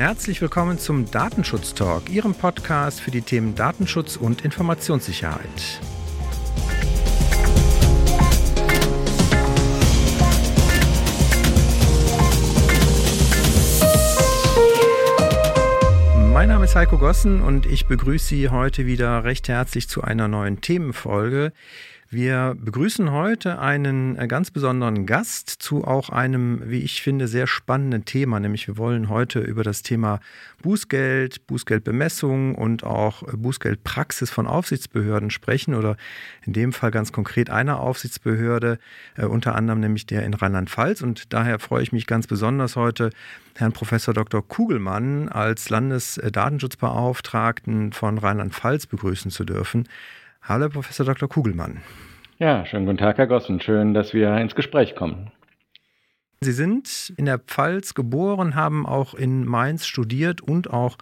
Herzlich willkommen zum Datenschutz Talk, Ihrem Podcast für die Themen Datenschutz und Informationssicherheit. Mein Name ist Heiko Gossen und ich begrüße Sie heute wieder recht herzlich zu einer neuen Themenfolge. Wir begrüßen heute einen äh, ganz besonderen Gast zu auch einem, wie ich finde, sehr spannenden Thema. Nämlich wir wollen heute über das Thema Bußgeld, Bußgeldbemessung und auch Bußgeldpraxis von Aufsichtsbehörden sprechen oder in dem Fall ganz konkret einer Aufsichtsbehörde, äh, unter anderem nämlich der in Rheinland-Pfalz. Und daher freue ich mich ganz besonders heute, Herrn Professor Dr. Kugelmann als Landesdatenschutzbeauftragten von Rheinland-Pfalz begrüßen zu dürfen. Hallo, Professor Dr. Kugelmann. Ja, schönen guten Tag, Herr Gossen. Schön, dass wir ins Gespräch kommen. Sie sind in der Pfalz geboren, haben auch in Mainz studiert und auch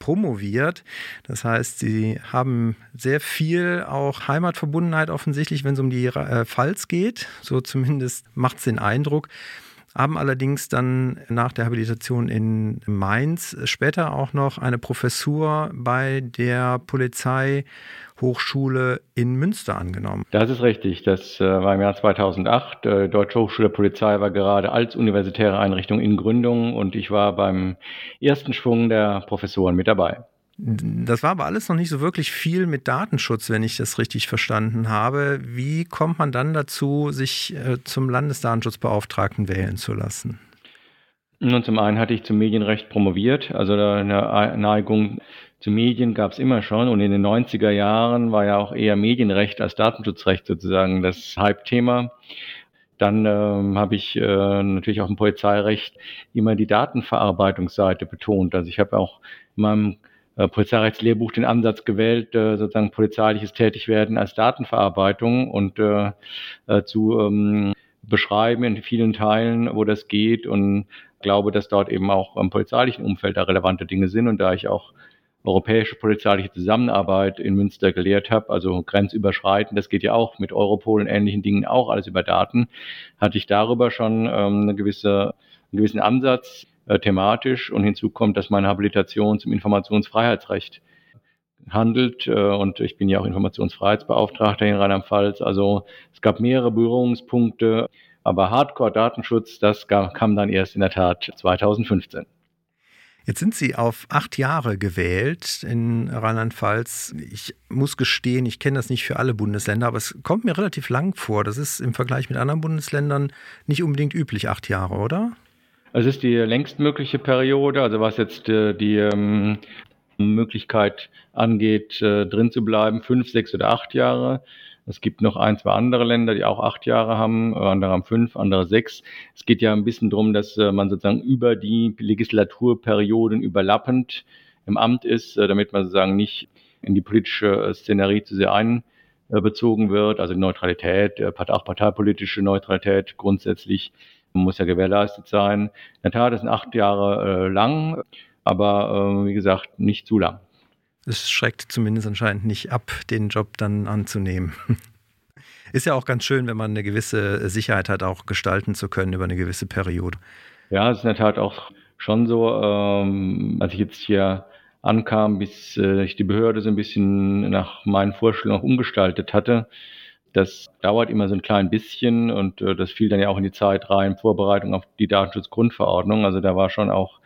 promoviert. Das heißt, Sie haben sehr viel auch Heimatverbundenheit offensichtlich, wenn es um die äh, Pfalz geht. So zumindest macht es den Eindruck haben allerdings dann nach der Habilitation in Mainz später auch noch eine Professur bei der Polizeihochschule in Münster angenommen. Das ist richtig. Das äh, war im Jahr 2008. Äh, Deutsche Hochschule Polizei war gerade als universitäre Einrichtung in Gründung und ich war beim ersten Schwung der Professoren mit dabei. Das war aber alles noch nicht so wirklich viel mit Datenschutz, wenn ich das richtig verstanden habe. Wie kommt man dann dazu, sich äh, zum Landesdatenschutzbeauftragten wählen zu lassen? Nun, zum einen hatte ich zum Medienrecht promoviert, also eine Neigung zu Medien gab es immer schon und in den 90er Jahren war ja auch eher Medienrecht als Datenschutzrecht sozusagen das Hype-Thema. Dann ähm, habe ich äh, natürlich auch im Polizeirecht immer die Datenverarbeitungsseite betont. Also ich habe auch in meinem äh, Polizeirechtslehrbuch den Ansatz gewählt, äh, sozusagen polizeiliches Tätigwerden als Datenverarbeitung und äh, äh, zu ähm, beschreiben in vielen Teilen, wo das geht und glaube, dass dort eben auch im polizeilichen Umfeld da relevante Dinge sind und da ich auch europäische polizeiliche Zusammenarbeit in Münster gelehrt habe, also grenzüberschreitend, das geht ja auch mit Europol und ähnlichen Dingen auch alles über Daten, hatte ich darüber schon ähm, eine gewisse, einen gewissen Ansatz äh, thematisch und hinzu kommt, dass meine Habilitation zum Informationsfreiheitsrecht handelt äh, und ich bin ja auch Informationsfreiheitsbeauftragter in Rheinland-Pfalz. Also es gab mehrere Berührungspunkte, aber Hardcore-Datenschutz, das kam dann erst in der Tat 2015. Jetzt sind Sie auf acht Jahre gewählt in Rheinland-Pfalz. Ich muss gestehen, ich kenne das nicht für alle Bundesländer, aber es kommt mir relativ lang vor. Das ist im Vergleich mit anderen Bundesländern nicht unbedingt üblich, acht Jahre, oder? Es ist die längstmögliche Periode, also was jetzt äh, die ähm, Möglichkeit angeht, äh, drin zu bleiben, fünf, sechs oder acht Jahre. Es gibt noch ein, zwei andere Länder, die auch acht Jahre haben, andere haben fünf, andere sechs. Es geht ja ein bisschen darum, dass äh, man sozusagen über die Legislaturperioden überlappend im Amt ist, äh, damit man sozusagen nicht in die politische Szenerie zu sehr einbezogen wird. Also Neutralität, äh, auch parteipolitische Neutralität grundsätzlich muss ja gewährleistet sein. In der Tat, das sind acht Jahre äh, lang, aber äh, wie gesagt, nicht zu lang. Es schreckt zumindest anscheinend nicht ab, den Job dann anzunehmen. Ist ja auch ganz schön, wenn man eine gewisse Sicherheit hat, auch gestalten zu können über eine gewisse Periode. Ja, es ist in der Tat auch schon so, ähm, als ich jetzt hier ankam, bis äh, ich die Behörde so ein bisschen nach meinen Vorstellungen umgestaltet hatte, das dauert immer so ein klein bisschen und äh, das fiel dann ja auch in die Zeit rein, Vorbereitung auf die Datenschutzgrundverordnung. Also da war schon auch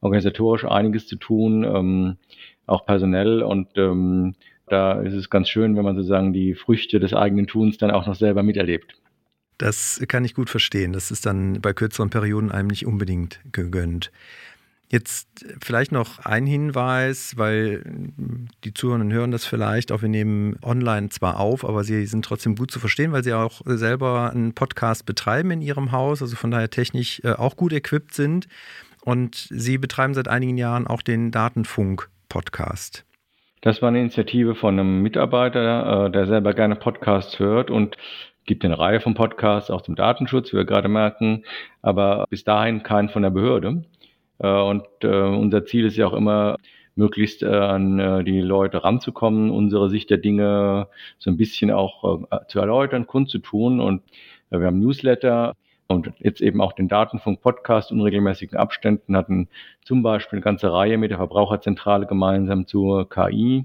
organisatorisch einiges zu tun, ähm, auch personell und ähm, da ist es ganz schön, wenn man sozusagen die Früchte des eigenen Tuns dann auch noch selber miterlebt. Das kann ich gut verstehen. Das ist dann bei kürzeren Perioden einem nicht unbedingt gegönnt. Jetzt vielleicht noch ein Hinweis, weil die Zuhörenden hören das vielleicht, auch wir nehmen online zwar auf, aber sie sind trotzdem gut zu verstehen, weil sie auch selber einen Podcast betreiben in ihrem Haus, also von daher technisch äh, auch gut equipped sind. Und sie betreiben seit einigen Jahren auch den Datenfunk-Podcast. Das war eine Initiative von einem Mitarbeiter, äh, der selber gerne Podcasts hört und gibt eine Reihe von Podcasts auch zum Datenschutz, wie wir gerade merken, aber bis dahin keinen von der Behörde. Äh, und äh, unser Ziel ist ja auch immer, möglichst an die Leute ranzukommen, unsere Sicht der Dinge so ein bisschen auch zu erläutern, kundzutun. Und wir haben Newsletter, und jetzt eben auch den Datenfunk-Podcast unregelmäßigen Abständen hatten zum Beispiel eine ganze Reihe mit der Verbraucherzentrale gemeinsam zur KI,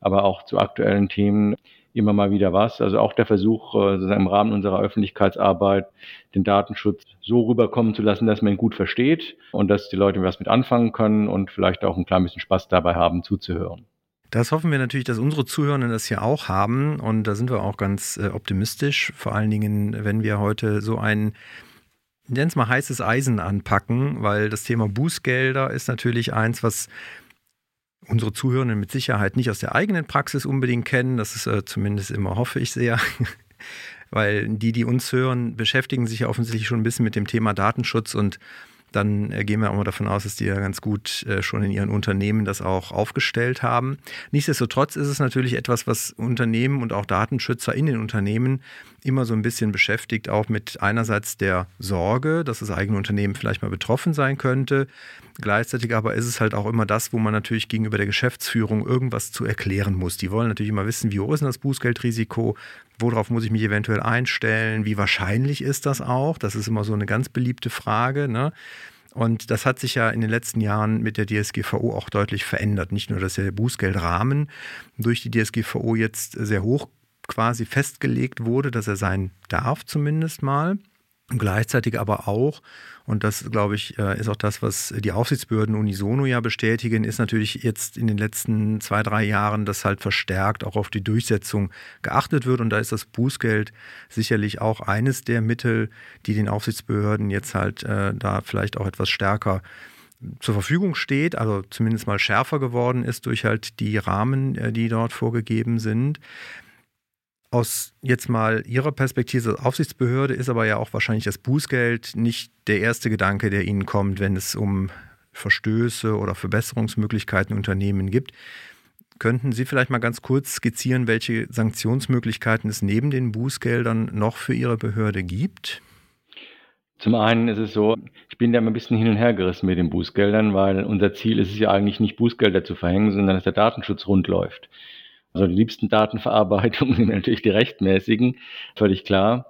aber auch zu aktuellen Themen immer mal wieder was. Also auch der Versuch, äh, im Rahmen unserer Öffentlichkeitsarbeit den Datenschutz so rüberkommen zu lassen, dass man ihn gut versteht und dass die Leute was mit anfangen können und vielleicht auch ein klein bisschen Spaß dabei haben, zuzuhören. Das hoffen wir natürlich, dass unsere Zuhörenden das hier auch haben. Und da sind wir auch ganz äh, optimistisch. Vor allen Dingen, wenn wir heute so ein, nennen es mal heißes Eisen anpacken, weil das Thema Bußgelder ist natürlich eins, was unsere Zuhörenden mit Sicherheit nicht aus der eigenen Praxis unbedingt kennen. Das ist äh, zumindest immer, hoffe ich sehr. weil die, die uns hören, beschäftigen sich ja offensichtlich schon ein bisschen mit dem Thema Datenschutz und dann äh, gehen wir auch mal davon aus, dass die ja ganz gut äh, schon in ihren Unternehmen das auch aufgestellt haben. Nichtsdestotrotz ist es natürlich etwas, was Unternehmen und auch Datenschützer in den Unternehmen immer so ein bisschen beschäftigt, auch mit einerseits der Sorge, dass das eigene Unternehmen vielleicht mal betroffen sein könnte. Gleichzeitig aber ist es halt auch immer das, wo man natürlich gegenüber der Geschäftsführung irgendwas zu erklären muss. Die wollen natürlich immer wissen, wie hoch ist denn das Bußgeldrisiko, worauf muss ich mich eventuell einstellen, wie wahrscheinlich ist das auch. Das ist immer so eine ganz beliebte Frage. Ne? Und das hat sich ja in den letzten Jahren mit der DSGVO auch deutlich verändert. Nicht nur, dass der Bußgeldrahmen durch die DSGVO jetzt sehr hoch quasi festgelegt wurde, dass er sein darf zumindest mal. Und gleichzeitig aber auch, und das glaube ich, äh, ist auch das, was die Aufsichtsbehörden unisono ja bestätigen, ist natürlich jetzt in den letzten zwei, drei Jahren, dass halt verstärkt auch auf die Durchsetzung geachtet wird. Und da ist das Bußgeld sicherlich auch eines der Mittel, die den Aufsichtsbehörden jetzt halt äh, da vielleicht auch etwas stärker zur Verfügung steht, also zumindest mal schärfer geworden ist durch halt die Rahmen, äh, die dort vorgegeben sind aus jetzt mal Ihrer Perspektive als Aufsichtsbehörde ist aber ja auch wahrscheinlich das Bußgeld nicht der erste Gedanke, der Ihnen kommt, wenn es um Verstöße oder Verbesserungsmöglichkeiten Unternehmen gibt. Könnten Sie vielleicht mal ganz kurz skizzieren, welche Sanktionsmöglichkeiten es neben den Bußgeldern noch für Ihre Behörde gibt? Zum einen ist es so, ich bin da ein bisschen hin und her gerissen mit den Bußgeldern, weil unser Ziel ist es ja eigentlich nicht Bußgelder zu verhängen, sondern dass der Datenschutz rund läuft. Also die liebsten Datenverarbeitungen sind natürlich die rechtmäßigen, völlig klar.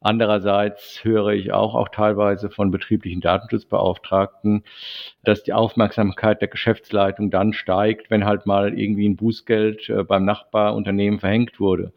Andererseits höre ich auch, auch teilweise von betrieblichen Datenschutzbeauftragten, dass die Aufmerksamkeit der Geschäftsleitung dann steigt, wenn halt mal irgendwie ein Bußgeld äh, beim Nachbarunternehmen verhängt wurde.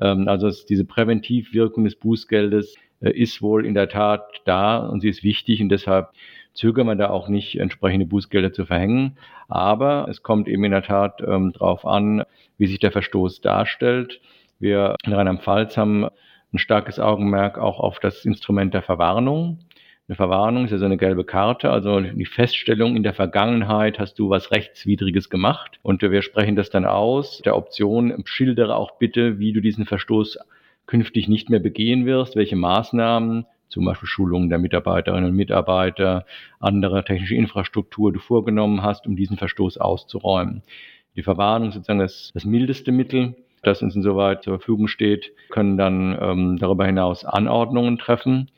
Ähm, also diese Präventivwirkung des Bußgeldes äh, ist wohl in der Tat da und sie ist wichtig und deshalb zögern wir da auch nicht, entsprechende Bußgelder zu verhängen. Aber es kommt eben in der Tat ähm, darauf an, wie sich der Verstoß darstellt. Wir in Rheinland-Pfalz haben ein starkes Augenmerk auch auf das Instrument der Verwarnung. Eine Verwarnung ist ja so eine gelbe Karte, also die Feststellung in der Vergangenheit hast du was Rechtswidriges gemacht und wir sprechen das dann aus. Der Option schildere auch bitte, wie du diesen Verstoß künftig nicht mehr begehen wirst, welche Maßnahmen zum Beispiel Schulungen der Mitarbeiterinnen und Mitarbeiter, andere technische Infrastruktur du vorgenommen hast, um diesen Verstoß auszuräumen. Die Verwarnung ist sozusagen das, das mildeste Mittel, das uns insoweit zur Verfügung steht, können dann ähm, darüber hinaus Anordnungen treffen.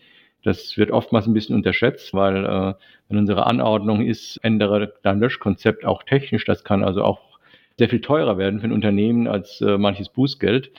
Das wird oftmals ein bisschen unterschätzt, weil äh, wenn unsere Anordnung ist, ändere dein Löschkonzept auch technisch. Das kann also auch sehr viel teurer werden für ein Unternehmen als äh, manches Bußgeld.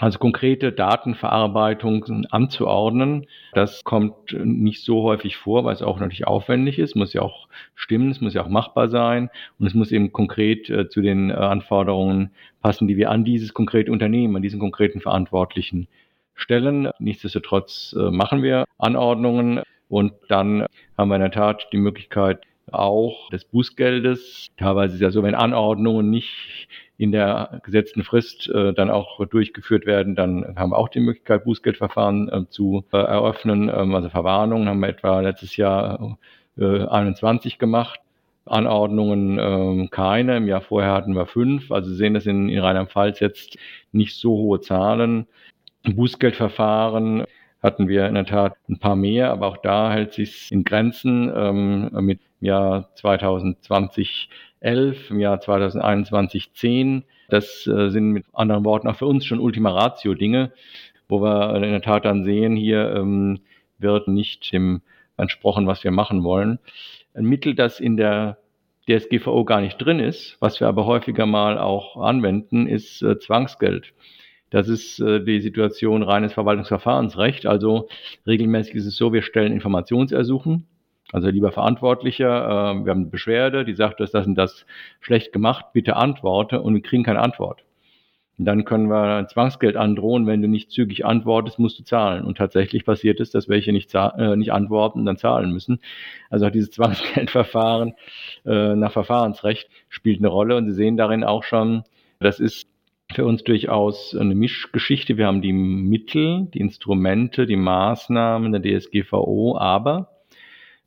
Also konkrete Datenverarbeitung anzuordnen, das kommt nicht so häufig vor, weil es auch natürlich aufwendig ist, muss ja auch stimmen, es muss ja auch machbar sein. Und es muss eben konkret äh, zu den äh, Anforderungen passen, die wir an dieses konkrete Unternehmen, an diesen konkreten Verantwortlichen stellen. Nichtsdestotrotz äh, machen wir Anordnungen. Und dann haben wir in der Tat die Möglichkeit, auch des Bußgeldes. Teilweise ist ja so, wenn Anordnungen nicht in der gesetzten Frist äh, dann auch durchgeführt werden, dann haben wir auch die Möglichkeit, Bußgeldverfahren äh, zu äh, eröffnen. Ähm, also Verwarnungen haben wir etwa letztes Jahr äh, 21 gemacht. Anordnungen ähm, keine. Im Jahr vorher hatten wir fünf. Also Sie sehen das in, in Rheinland-Pfalz jetzt nicht so hohe Zahlen. Bußgeldverfahren hatten wir in der Tat ein paar mehr, aber auch da hält sich in Grenzen ähm, mit Jahr 2020 11, im Jahr 2021 10. Das äh, sind mit anderen Worten auch für uns schon Ultima Ratio Dinge, wo wir in der Tat dann sehen, hier ähm, wird nicht dem entsprochen, was wir machen wollen. Ein Mittel, das in der DSGVO gar nicht drin ist, was wir aber häufiger mal auch anwenden, ist äh, Zwangsgeld. Das ist äh, die Situation reines Verwaltungsverfahrensrecht. Also regelmäßig ist es so, wir stellen Informationsersuchen. Also lieber Verantwortlicher, äh, wir haben eine Beschwerde, die sagt, du hast das und das schlecht gemacht, bitte antworte und wir kriegen keine Antwort. Und dann können wir ein Zwangsgeld androhen, wenn du nicht zügig antwortest, musst du zahlen. Und tatsächlich passiert es, dass welche nicht, äh, nicht antworten dann zahlen müssen. Also auch dieses Zwangsgeldverfahren äh, nach Verfahrensrecht spielt eine Rolle und Sie sehen darin auch schon, das ist für uns durchaus eine Mischgeschichte. Wir haben die Mittel, die Instrumente, die Maßnahmen der DSGVO, aber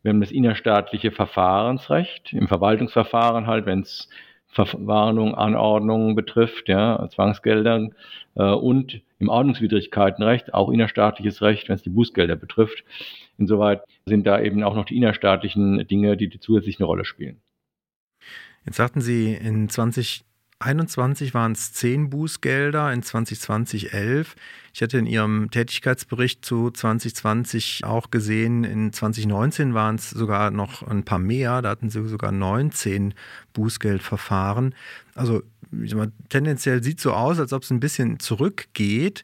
wir haben das innerstaatliche Verfahrensrecht, im Verwaltungsverfahren halt, wenn es Verwarnung, Anordnungen betrifft, ja, Zwangsgelder äh, und im Ordnungswidrigkeitenrecht, auch innerstaatliches Recht, wenn es die Bußgelder betrifft. Insoweit sind da eben auch noch die innerstaatlichen Dinge, die, die zusätzlich eine Rolle spielen. Jetzt sagten Sie, in 20 2021 waren es 10 Bußgelder, in 2020 11. Ich hatte in Ihrem Tätigkeitsbericht zu 2020 auch gesehen, in 2019 waren es sogar noch ein paar mehr, da hatten Sie sogar 19 Bußgeldverfahren. Also tendenziell sieht es so aus, als ob es ein bisschen zurückgeht.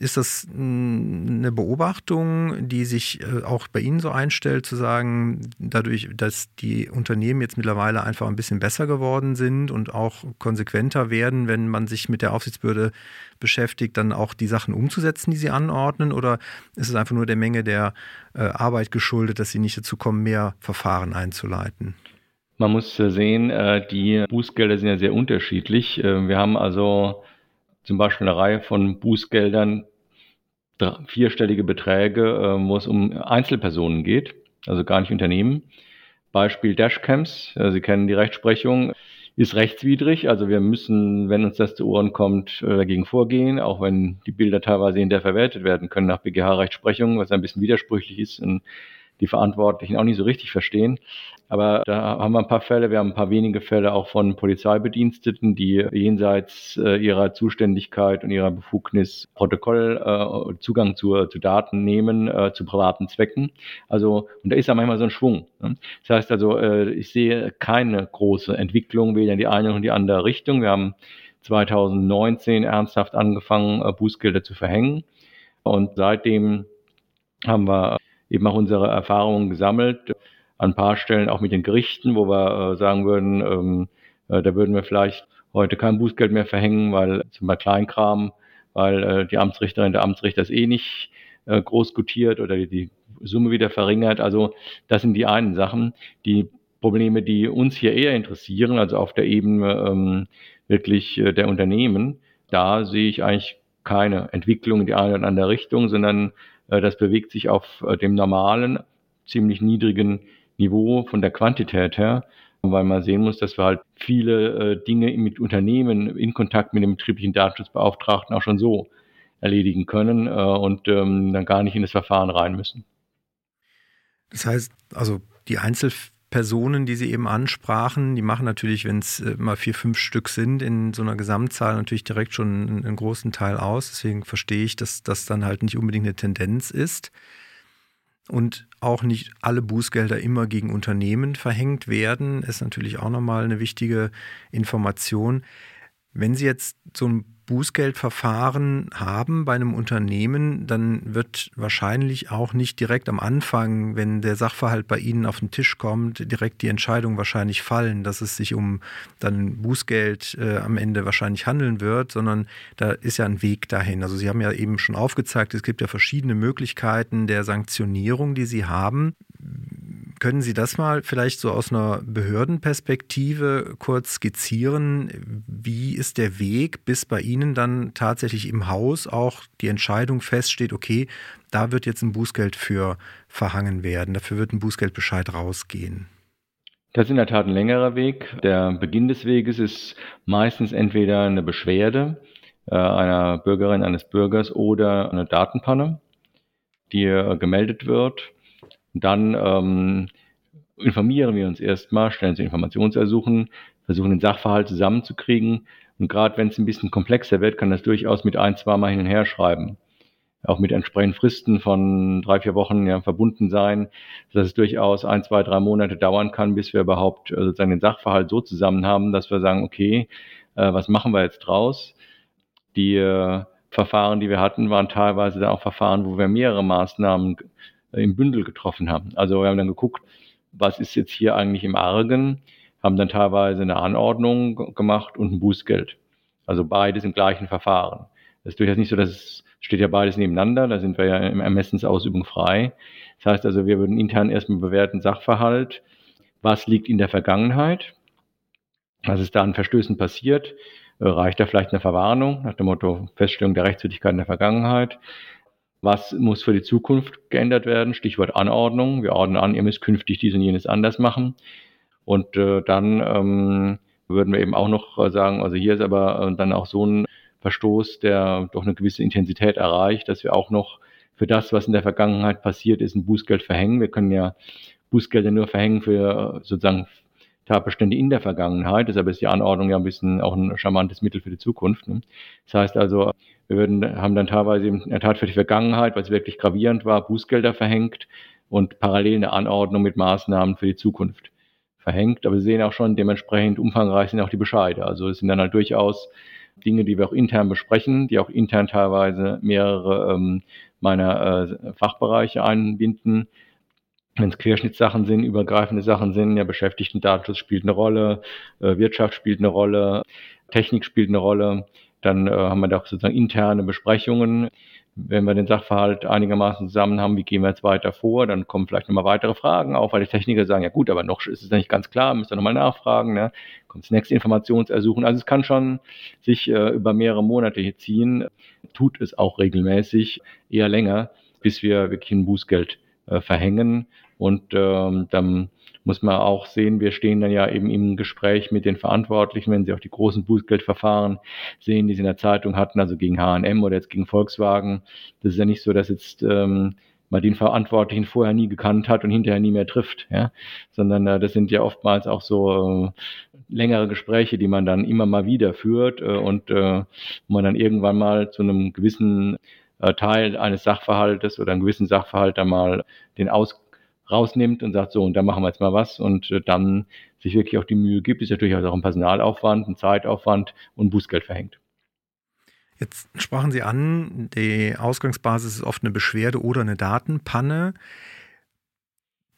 Ist das eine Beobachtung, die sich äh, auch bei Ihnen so einstellt, zu sagen, dadurch, dass die Unternehmen jetzt mittlerweile einfach ein bisschen besser geworden sind und auch konsequenter werden, wenn man sich mit der Aufsichtsbehörde beschäftigt, dann auch die Sachen umzusetzen, die sie anordnen? Oder ist es einfach nur der Menge der äh, Arbeit geschuldet, dass sie nicht dazu kommen, mehr Verfahren einzuleiten? Man muss sehen, äh, die Bußgelder sind ja sehr unterschiedlich. Wir haben also zum Beispiel eine Reihe von Bußgeldern, vierstellige Beträge, äh, wo es um Einzelpersonen geht, also gar nicht Unternehmen. Beispiel Dashcams, Sie kennen die Rechtsprechung, ist rechtswidrig. Also wir müssen, wenn uns das zu Ohren kommt, äh, dagegen vorgehen, auch wenn die Bilder teilweise in der verwertet werden können nach BGH-Rechtsprechung, was ein bisschen widersprüchlich ist und die Verantwortlichen auch nicht so richtig verstehen. Aber da haben wir ein paar Fälle, wir haben ein paar wenige Fälle auch von Polizeibediensteten, die jenseits äh, ihrer Zuständigkeit und ihrer Befugnis Protokoll äh, Zugang zu, zu Daten nehmen, äh, zu privaten Zwecken. Also, und da ist ja manchmal so ein Schwung. Ne? Das heißt also, äh, ich sehe keine große Entwicklung, weder in die eine noch in die andere Richtung. Wir haben 2019 ernsthaft angefangen, äh, Bußgelder zu verhängen. Und seitdem haben wir eben auch unsere Erfahrungen gesammelt an ein paar Stellen auch mit den Gerichten, wo wir äh, sagen würden, ähm, äh, da würden wir vielleicht heute kein Bußgeld mehr verhängen, weil zum Beispiel Kleinkram, weil äh, die Amtsrichterin, der Amtsrichter das eh nicht groß gutiert oder die, Summe wieder verringert. Also das sind die einen Sachen. Die Probleme, die uns hier eher interessieren, also auf der Ebene ähm, wirklich der Unternehmen, da sehe ich eigentlich keine Entwicklung in die eine oder andere Richtung, sondern das bewegt sich auf äh, dem normalen, ziemlich niedrigen Niveau von der Quantität her, weil man sehen muss, dass wir halt viele äh, Dinge mit Unternehmen in Kontakt mit dem betrieblichen Datenschutzbeauftragten auch schon so erledigen können äh, und ähm, dann gar nicht in das Verfahren rein müssen. Das heißt, also die Einzelpersonen, die Sie eben ansprachen, die machen natürlich, wenn es äh, mal vier, fünf Stück sind, in so einer Gesamtzahl natürlich direkt schon einen, einen großen Teil aus. Deswegen verstehe ich, dass das dann halt nicht unbedingt eine Tendenz ist und auch nicht alle Bußgelder immer gegen Unternehmen verhängt werden, ist natürlich auch nochmal eine wichtige Information. Wenn Sie jetzt so ein Bußgeldverfahren haben bei einem Unternehmen, dann wird wahrscheinlich auch nicht direkt am Anfang, wenn der Sachverhalt bei Ihnen auf den Tisch kommt, direkt die Entscheidung wahrscheinlich fallen, dass es sich um dann Bußgeld äh, am Ende wahrscheinlich handeln wird, sondern da ist ja ein Weg dahin. Also Sie haben ja eben schon aufgezeigt, es gibt ja verschiedene Möglichkeiten der Sanktionierung, die Sie haben. Können Sie das mal vielleicht so aus einer Behördenperspektive kurz skizzieren? Wie ist der Weg, bis bei Ihnen dann tatsächlich im Haus auch die Entscheidung feststeht, okay, da wird jetzt ein Bußgeld für verhangen werden, dafür wird ein Bußgeldbescheid rausgehen? Das ist in der Tat ein längerer Weg. Der Beginn des Weges ist meistens entweder eine Beschwerde äh, einer Bürgerin, eines Bürgers oder eine Datenpanne, die äh, gemeldet wird dann ähm, informieren wir uns erstmal, stellen sie Informationsersuchen, versuchen den Sachverhalt zusammenzukriegen. Und gerade wenn es ein bisschen komplexer wird, kann das durchaus mit ein, zwei Mal hin und her schreiben. Auch mit entsprechenden Fristen von drei, vier Wochen ja, verbunden sein, dass es durchaus ein, zwei, drei Monate dauern kann, bis wir überhaupt äh, sozusagen den Sachverhalt so zusammen haben, dass wir sagen, okay, äh, was machen wir jetzt draus? Die äh, Verfahren, die wir hatten, waren teilweise dann auch Verfahren, wo wir mehrere Maßnahmen im Bündel getroffen haben. Also wir haben dann geguckt, was ist jetzt hier eigentlich im Argen, haben dann teilweise eine Anordnung gemacht und ein Bußgeld. Also beides im gleichen Verfahren. Das ist durchaus nicht so, dass es steht ja beides nebeneinander, da sind wir ja im Ermessensausübung frei. Das heißt also, wir würden intern erstmal bewerten Sachverhalt, was liegt in der Vergangenheit, was ist da an Verstößen passiert, äh, reicht da vielleicht eine Verwarnung nach dem Motto Feststellung der Rechtswidrigkeit in der Vergangenheit, was muss für die Zukunft geändert werden, Stichwort Anordnung, wir ordnen an, ihr müsst künftig dies und jenes anders machen. Und äh, dann ähm, würden wir eben auch noch äh, sagen, also hier ist aber äh, dann auch so ein Verstoß, der doch eine gewisse Intensität erreicht, dass wir auch noch für das, was in der Vergangenheit passiert ist, ein Bußgeld verhängen. Wir können ja Bußgelder nur verhängen für sozusagen Tatbestände in der Vergangenheit. Deshalb ist die Anordnung ja ein bisschen auch ein charmantes Mittel für die Zukunft. Ne? Das heißt also, wir würden, haben dann teilweise in der Tat für die Vergangenheit, was wirklich gravierend war, Bußgelder verhängt und parallel eine Anordnung mit Maßnahmen für die Zukunft verhängt. Aber Sie sehen auch schon, dementsprechend umfangreich sind auch die Bescheide. Also es sind dann halt durchaus Dinge, die wir auch intern besprechen, die auch intern teilweise mehrere ähm, meiner äh, Fachbereiche einbinden. Wenn es Querschnittssachen sind, übergreifende Sachen sind, ja, Beschäftigten-Datenschutz spielt eine Rolle, äh, Wirtschaft spielt eine Rolle, Technik spielt eine Rolle. Dann äh, haben wir da auch sozusagen interne Besprechungen, wenn wir den Sachverhalt einigermaßen zusammen haben, wie gehen wir jetzt weiter vor, dann kommen vielleicht nochmal weitere Fragen auf, weil die Techniker sagen, ja gut, aber noch ist es nicht ganz klar, müsst ihr nochmal nachfragen, ne? kommt das nächste Informationsersuchen. Also es kann schon sich äh, über mehrere Monate hier ziehen, tut es auch regelmäßig, eher länger, bis wir wirklich ein Bußgeld verhängen und ähm, dann muss man auch sehen, wir stehen dann ja eben im Gespräch mit den Verantwortlichen, wenn sie auch die großen Bußgeldverfahren sehen, die sie in der Zeitung hatten, also gegen H&M oder jetzt gegen Volkswagen. Das ist ja nicht so, dass jetzt ähm, man den Verantwortlichen vorher nie gekannt hat und hinterher nie mehr trifft, ja, sondern äh, das sind ja oftmals auch so äh, längere Gespräche, die man dann immer mal wieder führt äh, und äh, man dann irgendwann mal zu einem gewissen äh, Teil eines Sachverhaltes oder einem gewissen Sachverhalt dann mal den Aus rausnimmt und sagt, so, und da machen wir jetzt mal was und äh, dann sich wirklich auch die Mühe gibt, ist natürlich auch ein Personalaufwand, ein Zeitaufwand und Bußgeld verhängt. Jetzt sprachen Sie an, die Ausgangsbasis ist oft eine Beschwerde oder eine Datenpanne.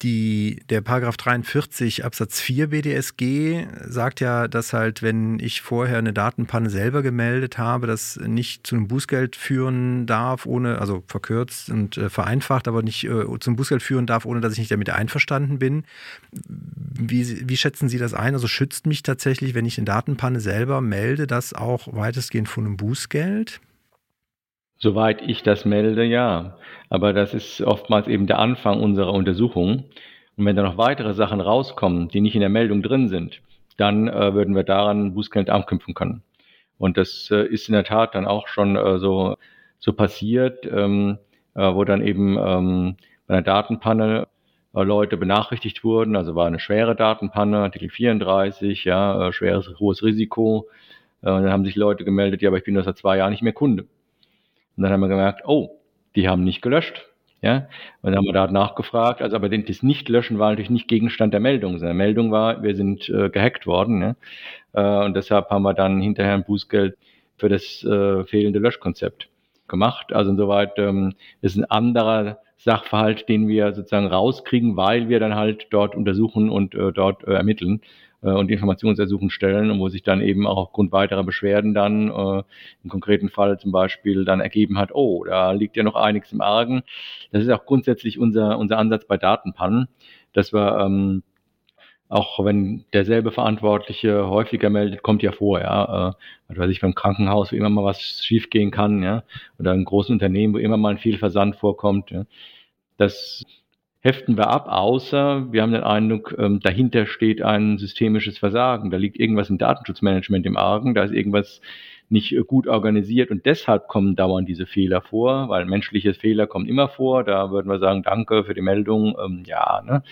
Die, der Paragraph 43 Absatz 4 BDSG sagt ja, dass halt, wenn ich vorher eine Datenpanne selber gemeldet habe, das nicht zu einem Bußgeld führen darf, ohne, also verkürzt und äh, vereinfacht, aber nicht äh, zum Bußgeld führen darf, ohne dass ich nicht damit einverstanden bin. Wie, wie schätzen Sie das ein? Also schützt mich tatsächlich, wenn ich eine Datenpanne selber melde, das auch weitestgehend von einem Bußgeld? Soweit ich das melde, ja. Aber das ist oftmals eben der Anfang unserer Untersuchung. Und wenn da noch weitere Sachen rauskommen, die nicht in der Meldung drin sind, dann äh, würden wir daran Bußgeld anknüpfen können. Und das äh, ist in der Tat dann auch schon äh, so, so passiert, ähm, äh, wo dann eben ähm, bei einer Datenpanne äh, Leute benachrichtigt wurden. Also war eine schwere Datenpanne, Artikel 34, ja, äh, schweres, hohes Risiko. Dann haben sich Leute gemeldet, ja, aber ich bin nur seit zwei Jahren nicht mehr Kunde. Und dann haben wir gemerkt, oh, die haben nicht gelöscht. Ja, und dann haben wir da nachgefragt, also aber das Nicht-Löschen war natürlich nicht Gegenstand der Meldung. Der Meldung war, wir sind äh, gehackt worden. Ja? Äh, und deshalb haben wir dann hinterher ein Bußgeld für das äh, fehlende Löschkonzept gemacht. Also insoweit ähm, ist ein anderer Sachverhalt, den wir sozusagen rauskriegen, weil wir dann halt dort untersuchen und äh, dort äh, ermitteln äh, und Informationsersuchen stellen und wo sich dann eben auch aufgrund weiterer Beschwerden dann äh, im konkreten Fall zum Beispiel dann ergeben hat, oh, da liegt ja noch einiges im Argen. Das ist auch grundsätzlich unser, unser Ansatz bei Datenpannen, dass wir ähm, auch wenn derselbe Verantwortliche häufiger meldet, kommt ja vor, ja, äh, weiß ich, beim Krankenhaus, wo immer mal was schiefgehen kann, ja, oder einem großen Unternehmen, wo immer mal ein viel Versand vorkommt, ja. Das heften wir ab, außer wir haben den Eindruck, ähm, dahinter steht ein systemisches Versagen. Da liegt irgendwas im Datenschutzmanagement im Argen, da ist irgendwas nicht äh, gut organisiert und deshalb kommen dauernd diese Fehler vor, weil menschliche Fehler kommen immer vor. Da würden wir sagen, danke für die Meldung, ähm, ja, ne,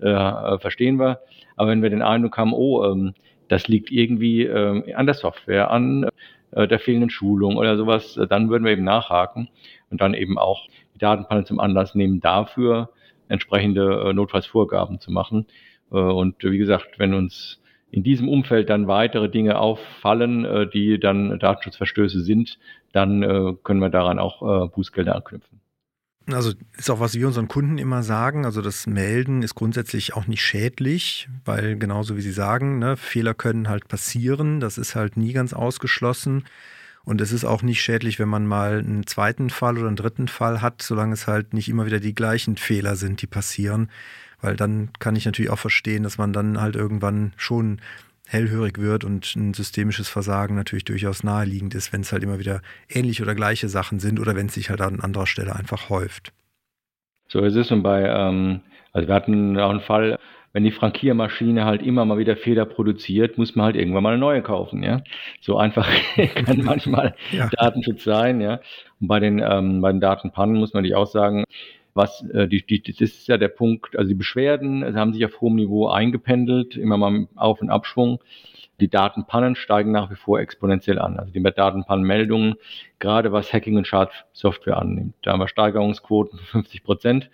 äh, äh verstehen wir. Aber wenn wir den Eindruck haben, oh, ähm, das liegt irgendwie äh, an der Software, an äh, der fehlenden Schulung oder sowas, äh, dann würden wir eben nachhaken und dann eben auch die Datenpanne zum Anlass nehmen dafür, entsprechende äh, Notfallsvorgaben zu machen. Äh, und wie gesagt, wenn uns in diesem Umfeld dann weitere Dinge auffallen, äh, die dann Datenschutzverstöße sind, dann können wir daran auch Bußgelder anknüpfen. Also ist auch, was wir unseren Kunden immer sagen, also das Melden ist grundsätzlich auch nicht schädlich, weil genauso wie Sie sagen, ne, Fehler können halt passieren, das ist halt nie ganz ausgeschlossen. Und es ist auch nicht schädlich, wenn man mal einen zweiten Fall oder einen dritten Fall hat, solange es halt nicht immer wieder die gleichen Fehler sind, die passieren. Weil dann kann ich natürlich auch verstehen, dass man dann halt irgendwann schon hellhörig wird und ein systemisches Versagen natürlich durchaus naheliegend ist, wenn es halt immer wieder ähnliche oder gleiche Sachen sind oder wenn es sich halt an anderer Stelle einfach häuft. So ist es und bei, ähm, also wir hatten auch einen Fall, wenn die Frankiermaschine halt immer mal wieder Fehler produziert, muss man halt irgendwann mal eine neue kaufen, ja. So einfach kann manchmal ja. Datenschutz sein, ja. Und bei den, ähm, bei den Datenpannen muss man natürlich auch sagen, was äh, die, die, das ist ja der Punkt, also die Beschwerden also haben sich auf hohem Niveau eingependelt, immer mal Auf- und Abschwung. Die Datenpannen steigen nach wie vor exponentiell an. Also die Datenpannenmeldungen, gerade was Hacking und Schadsoftware annimmt. Da haben wir Steigerungsquoten von 50 Prozent.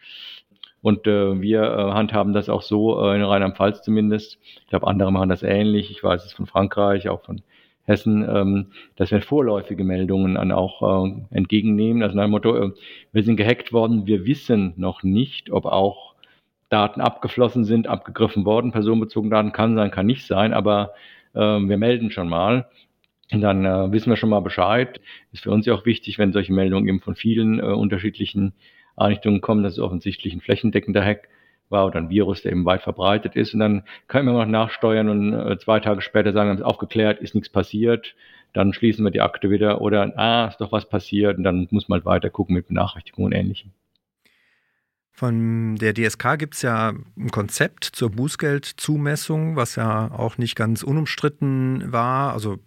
Und äh, wir äh, handhaben das auch so, äh, in Rheinland-Pfalz zumindest. Ich glaube, andere machen das ähnlich. Ich weiß es von Frankreich, auch von Hessen, ähm, dass wir vorläufige Meldungen dann auch äh, entgegennehmen. Also nach dem Motto, äh, wir sind gehackt worden, wir wissen noch nicht, ob auch Daten abgeflossen sind, abgegriffen worden. Personenbezogene Daten kann sein, kann nicht sein, aber äh, wir melden schon mal. Und dann äh, wissen wir schon mal Bescheid. Ist für uns ja auch wichtig, wenn solche Meldungen eben von vielen äh, unterschiedlichen Einrichtungen kommen, dass es offensichtlich ein flächendeckender Hack war oder ein Virus, der eben weit verbreitet ist. Und dann können wir noch nachsteuern und äh, zwei Tage später sagen, haben es aufgeklärt, ist nichts passiert. Dann schließen wir die Akte wieder oder, ah, ist doch was passiert. Und dann muss man halt weiter gucken mit Benachrichtigungen und Ähnlichem. Von der DSK gibt es ja ein Konzept zur Bußgeldzumessung, was ja auch nicht ganz unumstritten war. Also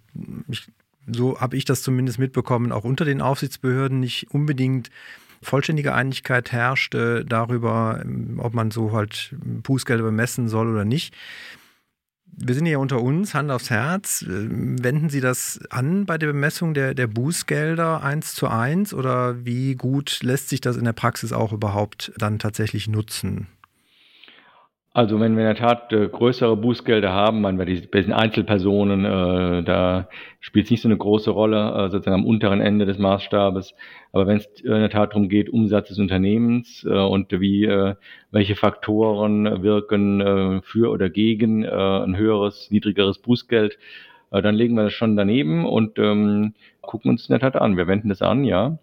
ich, so habe ich das zumindest mitbekommen, auch unter den Aufsichtsbehörden nicht unbedingt vollständige Einigkeit herrschte darüber, ob man so halt Bußgelder bemessen soll oder nicht. Wir sind ja unter uns, Hand aufs Herz. Wenden Sie das an bei der Bemessung der, der Bußgelder eins zu eins oder wie gut lässt sich das in der Praxis auch überhaupt dann tatsächlich nutzen? Also wenn wir in der Tat äh, größere Bußgelder haben, man bei diesen Einzelpersonen, äh, da spielt es nicht so eine große Rolle, äh, sozusagen am unteren Ende des Maßstabes. Aber wenn es in der Tat darum geht, Umsatz des Unternehmens äh, und wie äh, welche Faktoren wirken äh, für oder gegen äh, ein höheres, niedrigeres Bußgeld, äh, dann legen wir das schon daneben und ähm, gucken uns in der Tat an. Wir wenden das an, ja,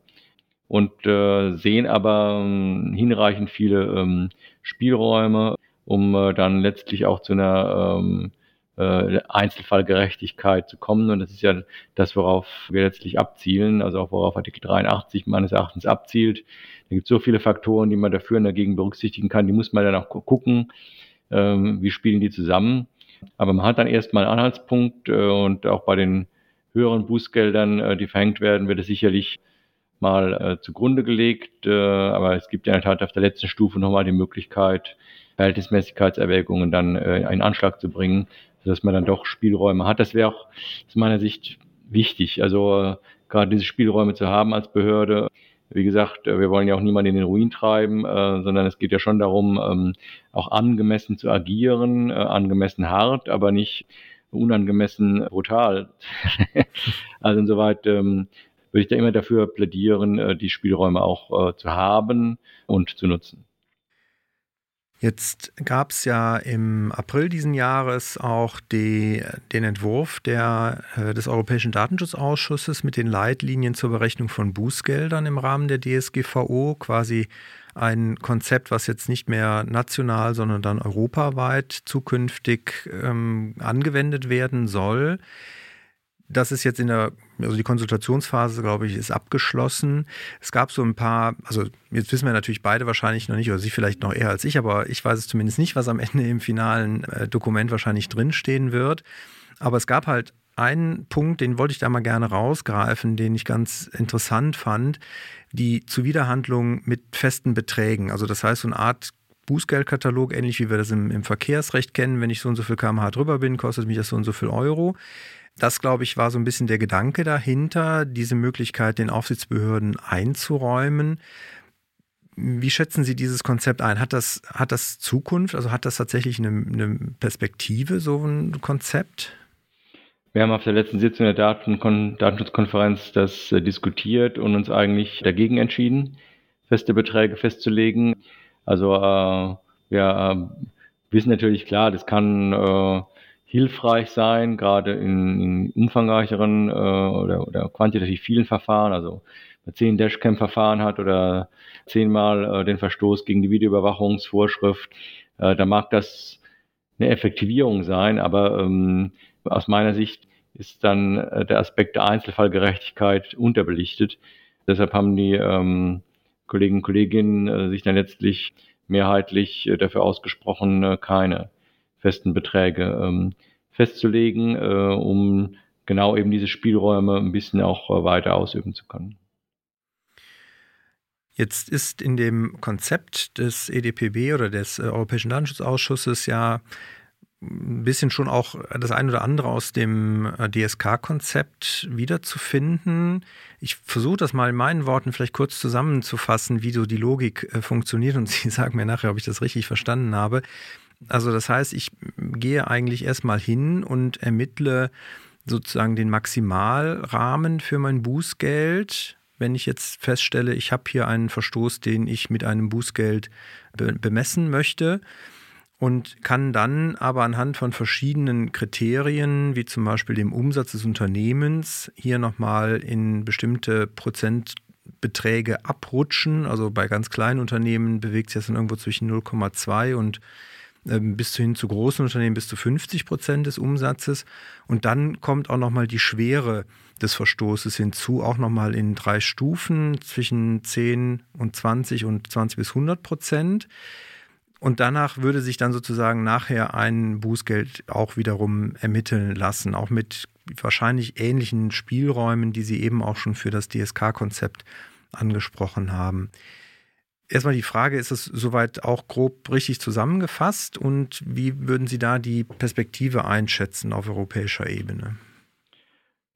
und äh, sehen aber äh, hinreichend viele ähm, Spielräume um äh, dann letztlich auch zu einer ähm, äh, Einzelfallgerechtigkeit zu kommen. Und das ist ja das, worauf wir letztlich abzielen, also auch worauf Artikel 83 meines Erachtens abzielt. Da gibt es so viele Faktoren, die man dafür und dagegen berücksichtigen kann. Die muss man dann auch gucken, ähm, wie spielen die zusammen. Aber man hat dann erstmal einen Anhaltspunkt äh, und auch bei den höheren Bußgeldern, äh, die verhängt werden, wird es sicherlich mal äh, zugrunde gelegt. Äh, aber es gibt ja in der Tat auf der letzten Stufe nochmal die Möglichkeit, Verhältnismäßigkeitserwägungen dann äh, in Anschlag zu bringen, sodass man dann doch Spielräume hat. Das wäre auch aus meiner Sicht wichtig, also äh, gerade diese Spielräume zu haben als Behörde. Wie gesagt, äh, wir wollen ja auch niemanden in den Ruin treiben, äh, sondern es geht ja schon darum, ähm, auch angemessen zu agieren, äh, angemessen hart, aber nicht unangemessen brutal. also insoweit ähm, würde ich da immer dafür plädieren, äh, die Spielräume auch äh, zu haben und zu nutzen. Jetzt gab es ja im April diesen Jahres auch die, den Entwurf der, äh, des Europäischen Datenschutzausschusses mit den Leitlinien zur Berechnung von Bußgeldern im Rahmen der DSGVO, quasi ein Konzept, was jetzt nicht mehr national, sondern dann europaweit zukünftig ähm, angewendet werden soll. Das ist jetzt in der, also die Konsultationsphase, glaube ich, ist abgeschlossen. Es gab so ein paar, also jetzt wissen wir natürlich beide wahrscheinlich noch nicht, oder Sie vielleicht noch eher als ich, aber ich weiß es zumindest nicht, was am Ende im finalen äh, Dokument wahrscheinlich drinstehen wird. Aber es gab halt einen Punkt, den wollte ich da mal gerne rausgreifen, den ich ganz interessant fand, die Zuwiderhandlung mit festen Beträgen. Also das heißt, so eine Art Bußgeldkatalog, ähnlich wie wir das im, im Verkehrsrecht kennen. Wenn ich so und so viel kmh drüber bin, kostet mich das so und so viel Euro. Das, glaube ich, war so ein bisschen der Gedanke dahinter, diese Möglichkeit den Aufsichtsbehörden einzuräumen. Wie schätzen Sie dieses Konzept ein? Hat das, hat das Zukunft? Also hat das tatsächlich eine, eine Perspektive, so ein Konzept? Wir haben auf der letzten Sitzung der Datenkon Datenschutzkonferenz das äh, diskutiert und uns eigentlich dagegen entschieden, feste Beträge festzulegen. Also äh, wir äh, wissen natürlich klar, das kann äh, hilfreich sein, gerade in, in umfangreicheren äh, oder, oder quantitativ vielen Verfahren, also man zehn Dashcam-Verfahren hat oder zehnmal äh, den Verstoß gegen die Videoüberwachungsvorschrift, äh, da mag das eine Effektivierung sein, aber ähm, aus meiner Sicht ist dann äh, der Aspekt der Einzelfallgerechtigkeit unterbelichtet. Deshalb haben die ähm, Kollegen und Kolleginnen äh, sich dann letztlich mehrheitlich äh, dafür ausgesprochen, äh, keine festen Beträge ähm, festzulegen, äh, um genau eben diese Spielräume ein bisschen auch äh, weiter ausüben zu können. Jetzt ist in dem Konzept des EDPB oder des äh, Europäischen Datenschutzausschusses ja ein bisschen schon auch das ein oder andere aus dem äh, DSK-Konzept wiederzufinden. Ich versuche das mal in meinen Worten vielleicht kurz zusammenzufassen, wie so die Logik äh, funktioniert und Sie sagen mir nachher, ob ich das richtig verstanden habe. Also das heißt, ich gehe eigentlich erstmal hin und ermittle sozusagen den Maximalrahmen für mein Bußgeld. Wenn ich jetzt feststelle, ich habe hier einen Verstoß, den ich mit einem Bußgeld be bemessen möchte und kann dann aber anhand von verschiedenen Kriterien, wie zum Beispiel dem Umsatz des Unternehmens, hier nochmal in bestimmte Prozentbeträge abrutschen. Also bei ganz kleinen Unternehmen bewegt sich das dann irgendwo zwischen 0,2 und bis hin zu großen Unternehmen bis zu 50 Prozent des Umsatzes. Und dann kommt auch nochmal die Schwere des Verstoßes hinzu, auch nochmal in drei Stufen zwischen 10 und 20 und 20 bis 100 Prozent. Und danach würde sich dann sozusagen nachher ein Bußgeld auch wiederum ermitteln lassen, auch mit wahrscheinlich ähnlichen Spielräumen, die Sie eben auch schon für das DSK-Konzept angesprochen haben. Erstmal die Frage, ist es soweit auch grob richtig zusammengefasst und wie würden Sie da die Perspektive einschätzen auf europäischer Ebene?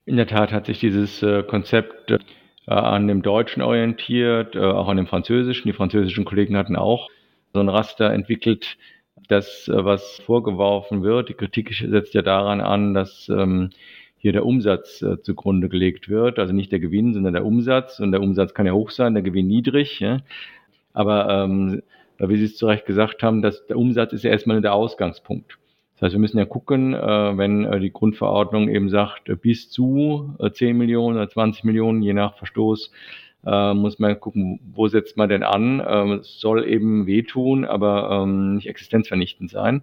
In der Tat hat sich dieses äh, Konzept äh, an dem Deutschen orientiert, äh, auch an dem Französischen. Die französischen Kollegen hatten auch so ein Raster entwickelt, das, was vorgeworfen wird. Die Kritik setzt ja daran an, dass ähm, hier der Umsatz zugrunde gelegt wird. Also nicht der Gewinn, sondern der Umsatz. Und der Umsatz kann ja hoch sein, der Gewinn niedrig. Aber ähm, wie Sie es zu Recht gesagt haben, dass der Umsatz ist ja erstmal der Ausgangspunkt. Das heißt, wir müssen ja gucken, äh, wenn äh, die Grundverordnung eben sagt, äh, bis zu äh, 10 Millionen oder 20 Millionen, je nach Verstoß, äh, muss man gucken, wo setzt man denn an. Ähm, es soll eben wehtun, aber ähm, nicht existenzvernichtend sein.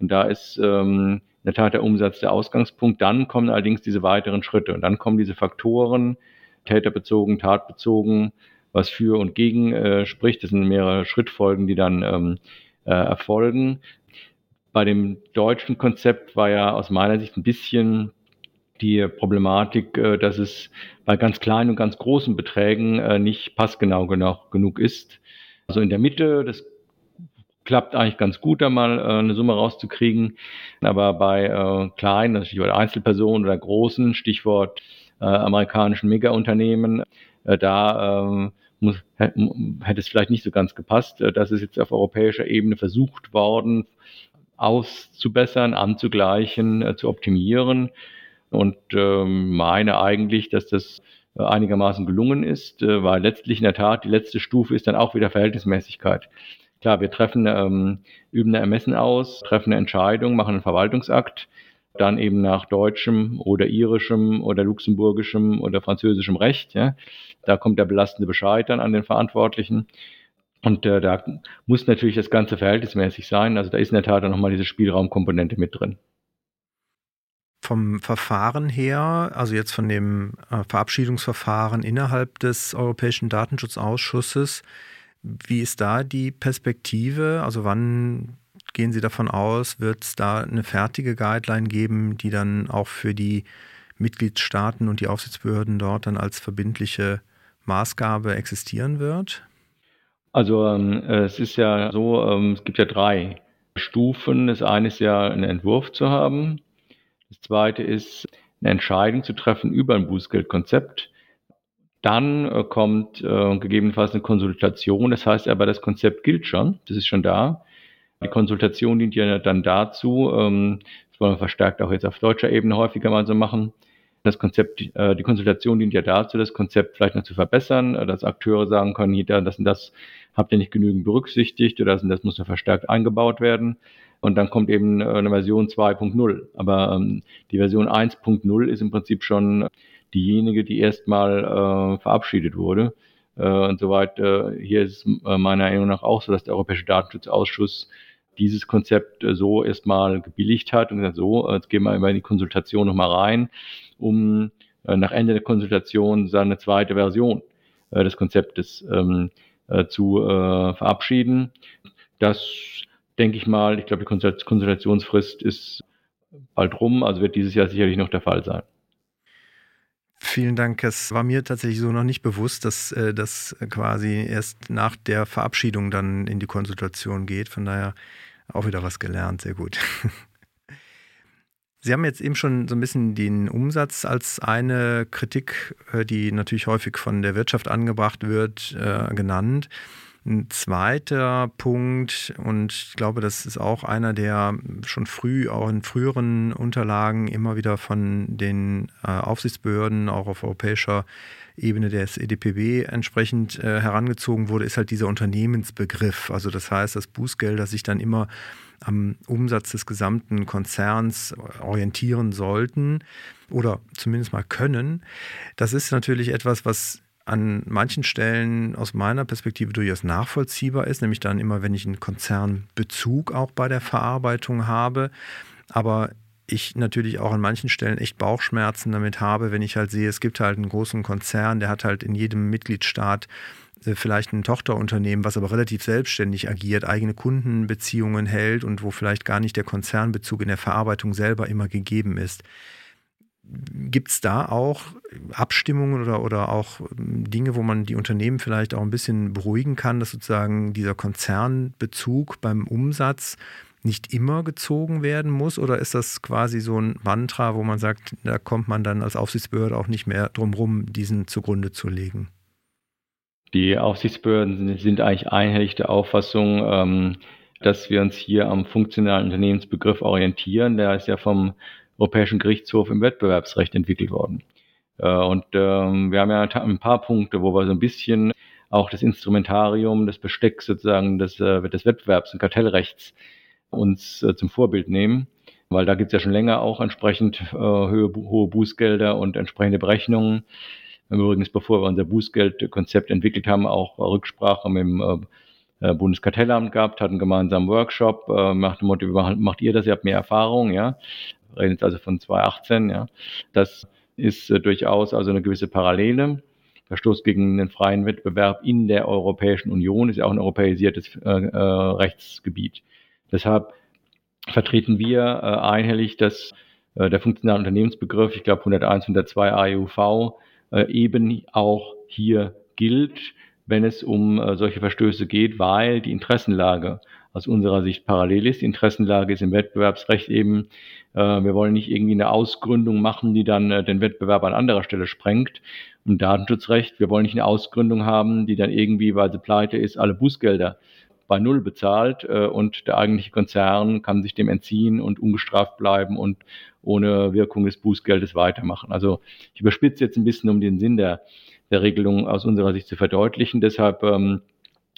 Und da ist ähm, in der Tat der Umsatz der Ausgangspunkt. Dann kommen allerdings diese weiteren Schritte und dann kommen diese Faktoren, täterbezogen, tatbezogen, was für und gegen äh, spricht. Das sind mehrere Schrittfolgen, die dann ähm, äh, erfolgen. Bei dem deutschen Konzept war ja aus meiner Sicht ein bisschen die Problematik, äh, dass es bei ganz kleinen und ganz großen Beträgen äh, nicht passgenau genug, genug ist. Also in der Mitte, das klappt eigentlich ganz gut, da mal äh, eine Summe rauszukriegen. Aber bei äh, kleinen, also Stichwort Einzelpersonen oder großen, Stichwort äh, amerikanischen Megaunternehmen, da ähm, muss, hätte es vielleicht nicht so ganz gepasst. Äh, das ist jetzt auf europäischer Ebene versucht worden, auszubessern, anzugleichen, äh, zu optimieren. Und ähm, meine eigentlich, dass das äh, einigermaßen gelungen ist, weil letztlich in der Tat die letzte Stufe ist dann auch wieder Verhältnismäßigkeit. Klar, wir treffen, ähm, üben eine Ermessen aus, treffen eine Entscheidung, machen einen Verwaltungsakt, dann eben nach deutschem oder irischem oder luxemburgischem oder französischem Recht. Ja. Da kommt der belastende Bescheid dann an den Verantwortlichen. Und äh, da muss natürlich das Ganze verhältnismäßig sein. Also da ist in der Tat dann nochmal diese Spielraumkomponente mit drin. Vom Verfahren her, also jetzt von dem äh, Verabschiedungsverfahren innerhalb des Europäischen Datenschutzausschusses, wie ist da die Perspektive? Also wann gehen Sie davon aus, wird es da eine fertige Guideline geben, die dann auch für die Mitgliedstaaten und die Aufsichtsbehörden dort dann als verbindliche Maßgabe existieren wird? Also ähm, es ist ja so, ähm, es gibt ja drei Stufen. Das eine ist ja, einen Entwurf zu haben. Das zweite ist, eine Entscheidung zu treffen über ein Bußgeldkonzept. Dann äh, kommt äh, gegebenenfalls eine Konsultation. Das heißt aber, das Konzept gilt schon. Das ist schon da. Die Konsultation dient ja dann dazu, ähm, das wollen wir verstärkt auch jetzt auf deutscher Ebene häufiger mal so machen. Das Konzept, äh, die Konsultation dient ja dazu, das Konzept vielleicht noch zu verbessern, äh, dass Akteure sagen können, hier, das und das habt ihr nicht genügend berücksichtigt oder das und das muss noch verstärkt eingebaut werden. Und dann kommt eben äh, eine Version 2.0. Aber ähm, die Version 1.0 ist im Prinzip schon diejenige, die erstmal äh, verabschiedet wurde. Äh, und soweit äh, hier ist äh, meiner Meinung nach auch so, dass der Europäische Datenschutzausschuss dieses Konzept äh, so erstmal gebilligt hat und gesagt, so, jetzt gehen wir in die Konsultation nochmal rein, um äh, nach Ende der Konsultation seine zweite Version äh, des Konzeptes ähm, äh, zu äh, verabschieden. Das denke ich mal, ich glaube, die Konsultationsfrist ist bald rum, also wird dieses Jahr sicherlich noch der Fall sein. Vielen Dank. Es war mir tatsächlich so noch nicht bewusst, dass äh, das quasi erst nach der Verabschiedung dann in die Konsultation geht. Von daher auch wieder was gelernt. Sehr gut. Sie haben jetzt eben schon so ein bisschen den Umsatz als eine Kritik, äh, die natürlich häufig von der Wirtschaft angebracht wird, äh, genannt. Ein zweiter Punkt, und ich glaube, das ist auch einer, der schon früh, auch in früheren Unterlagen immer wieder von den äh, Aufsichtsbehörden, auch auf europäischer Ebene des EDPB entsprechend äh, herangezogen wurde, ist halt dieser Unternehmensbegriff. Also das heißt, dass Bußgelder sich dann immer am Umsatz des gesamten Konzerns orientieren sollten oder zumindest mal können. Das ist natürlich etwas, was an manchen Stellen aus meiner Perspektive durchaus nachvollziehbar ist, nämlich dann immer, wenn ich einen Konzernbezug auch bei der Verarbeitung habe. Aber ich natürlich auch an manchen Stellen echt Bauchschmerzen damit habe, wenn ich halt sehe, es gibt halt einen großen Konzern, der hat halt in jedem Mitgliedstaat äh, vielleicht ein Tochterunternehmen, was aber relativ selbstständig agiert, eigene Kundenbeziehungen hält und wo vielleicht gar nicht der Konzernbezug in der Verarbeitung selber immer gegeben ist. Gibt es da auch Abstimmungen oder, oder auch ähm, Dinge, wo man die Unternehmen vielleicht auch ein bisschen beruhigen kann, dass sozusagen dieser Konzernbezug beim Umsatz nicht immer gezogen werden muss? Oder ist das quasi so ein Mantra, wo man sagt, da kommt man dann als Aufsichtsbehörde auch nicht mehr drum rum, diesen zugrunde zu legen? Die Aufsichtsbehörden sind eigentlich einhellig der Auffassung, ähm, dass wir uns hier am funktionalen Unternehmensbegriff orientieren. Der ist ja vom Europäischen Gerichtshof im Wettbewerbsrecht entwickelt worden. Äh, und ähm, wir haben ja ein paar Punkte, wo wir so ein bisschen auch das Instrumentarium, das Besteck sozusagen des, äh, des Wettbewerbs- und Kartellrechts uns äh, zum Vorbild nehmen, weil da gibt es ja schon länger auch entsprechend äh, hohe, hohe Bußgelder und entsprechende Berechnungen. Übrigens, bevor wir unser Bußgeldkonzept entwickelt haben, auch Rücksprache mit dem äh, Bundeskartellamt gehabt, hatten einen gemeinsamen Workshop, äh, macht, macht ihr das, ihr habt mehr Erfahrung, ja. Jetzt also von 2018, ja. Das ist äh, durchaus also eine gewisse Parallele. Verstoß gegen den freien Wettbewerb in der Europäischen Union ist ja auch ein europäisiertes äh, äh, Rechtsgebiet. Deshalb vertreten wir äh, einhellig, dass äh, der funktionale Unternehmensbegriff, ich glaube 101, 102 AEUV, äh, eben auch hier gilt, wenn es um äh, solche Verstöße geht, weil die Interessenlage aus unserer Sicht parallel ist. Die Interessenlage ist im Wettbewerbsrecht eben, äh, wir wollen nicht irgendwie eine Ausgründung machen, die dann äh, den Wettbewerb an anderer Stelle sprengt. Im Datenschutzrecht, wir wollen nicht eine Ausgründung haben, die dann irgendwie, weil sie pleite ist, alle Bußgelder bei Null bezahlt äh, und der eigentliche Konzern kann sich dem entziehen und ungestraft bleiben und ohne Wirkung des Bußgeldes weitermachen. Also ich überspitze jetzt ein bisschen, um den Sinn der, der Regelung aus unserer Sicht zu verdeutlichen. Deshalb ähm,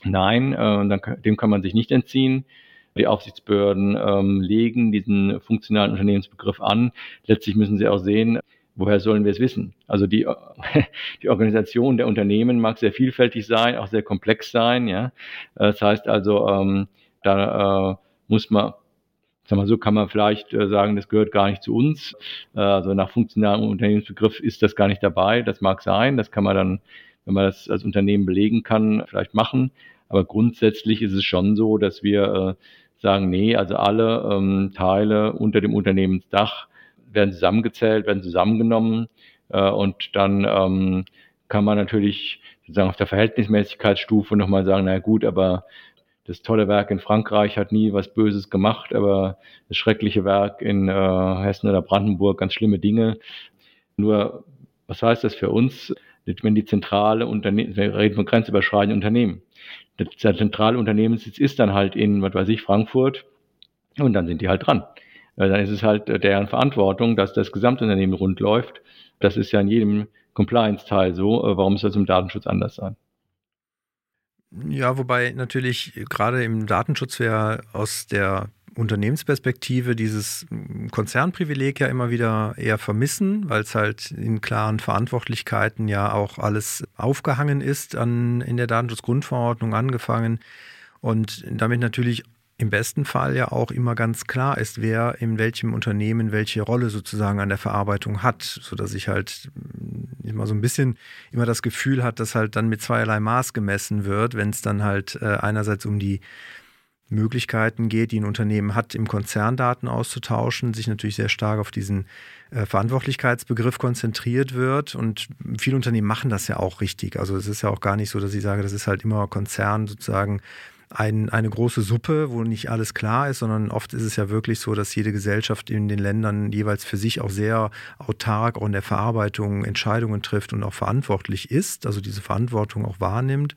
nein, äh, dann, dem kann man sich nicht entziehen. Die Aufsichtsbehörden ähm, legen diesen funktionalen Unternehmensbegriff an. Letztlich müssen sie auch sehen, woher sollen wir es wissen? Also die, die Organisation der Unternehmen mag sehr vielfältig sein, auch sehr komplex sein. Ja? Das heißt also, ähm, da äh, muss man, sag mal so, kann man vielleicht äh, sagen, das gehört gar nicht zu uns. Äh, also nach funktionalem Unternehmensbegriff ist das gar nicht dabei. Das mag sein, das kann man dann, wenn man das als Unternehmen belegen kann, vielleicht machen. Aber grundsätzlich ist es schon so, dass wir äh, sagen, nee, also alle ähm, Teile unter dem Unternehmensdach werden zusammengezählt, werden zusammengenommen äh, und dann ähm, kann man natürlich sozusagen auf der Verhältnismäßigkeitsstufe nochmal sagen, na gut, aber das tolle Werk in Frankreich hat nie was Böses gemacht, aber das schreckliche Werk in äh, Hessen oder Brandenburg ganz schlimme Dinge. Nur, was heißt das für uns? wenn die zentrale Unternehmen, wir reden von grenzüberschreitenden Unternehmen. Der zentrale Unternehmenssitz ist dann halt in, was weiß ich, Frankfurt und dann sind die halt dran. Dann ist es halt deren Verantwortung, dass das Gesamtunternehmen rund läuft. Das ist ja in jedem Compliance-Teil so. Warum ist das im Datenschutz anders sein? Ja, wobei natürlich gerade im Datenschutz wir aus der Unternehmensperspektive dieses Konzernprivileg ja immer wieder eher vermissen, weil es halt in klaren Verantwortlichkeiten ja auch alles aufgehangen ist an, in der Datenschutzgrundverordnung angefangen und damit natürlich im besten Fall ja auch immer ganz klar ist, wer in welchem Unternehmen welche Rolle sozusagen an der Verarbeitung hat, sodass ich halt mm, immer so ein bisschen immer das Gefühl hat, dass halt dann mit zweierlei Maß gemessen wird, wenn es dann halt äh, einerseits um die Möglichkeiten geht, die ein Unternehmen hat, im Konzern Daten auszutauschen, sich natürlich sehr stark auf diesen äh, Verantwortlichkeitsbegriff konzentriert wird. Und viele Unternehmen machen das ja auch richtig. Also es ist ja auch gar nicht so, dass ich sage, das ist halt immer Konzern sozusagen ein, eine große Suppe, wo nicht alles klar ist, sondern oft ist es ja wirklich so, dass jede Gesellschaft in den Ländern jeweils für sich auch sehr autark auch in der Verarbeitung Entscheidungen trifft und auch verantwortlich ist, also diese Verantwortung auch wahrnimmt.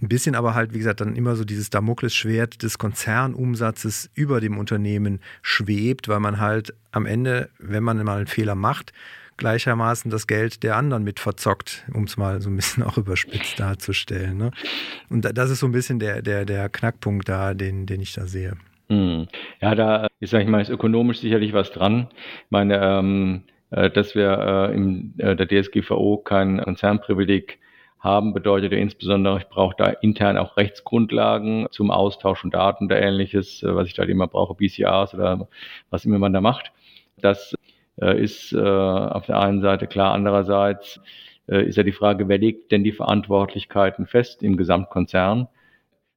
Ein bisschen aber halt, wie gesagt, dann immer so dieses Damoklesschwert des Konzernumsatzes über dem Unternehmen schwebt, weil man halt am Ende, wenn man mal einen Fehler macht, gleichermaßen das Geld der anderen mit verzockt, um es mal so ein bisschen auch überspitzt darzustellen. Ne? Und das ist so ein bisschen der, der, der Knackpunkt da, den, den ich da sehe. Hm. Ja, da ist, sag ich mal, ist ökonomisch sicherlich was dran. Ich meine, ähm, äh, dass wir äh, in äh, der DSGVO kein Konzernprivileg haben, bedeutet ja insbesondere, ich brauche da intern auch Rechtsgrundlagen zum Austausch von Daten oder ähnliches, äh, was ich da immer brauche, BCAs oder was immer man da macht. Das ist äh, auf der einen Seite klar. Andererseits äh, ist ja die Frage, wer legt denn die Verantwortlichkeiten fest im Gesamtkonzern?